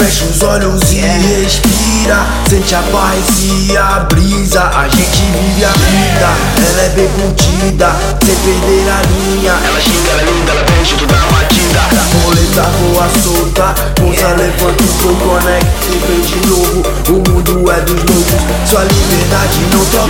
os olhos e respira. Sente a paz e a brisa. A gente vive a vida. Ela é bem contida Sem perder a linha. Ela xinga, linda, ela vem junto da batida. Roleta voa solta. Força levanta o flow, conecta e vem de novo. O mundo é dos loucos. Sua liberdade não por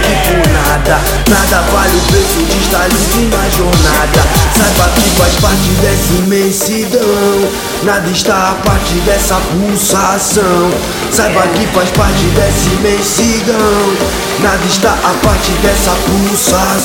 nada Nada vale o preço de estar livre na jornada. Saiba que faz parte dessa imensidão Nada está a parte dessa pulsação. Saiba que faz parte dessa imensidão Nada está a parte dessa pulsação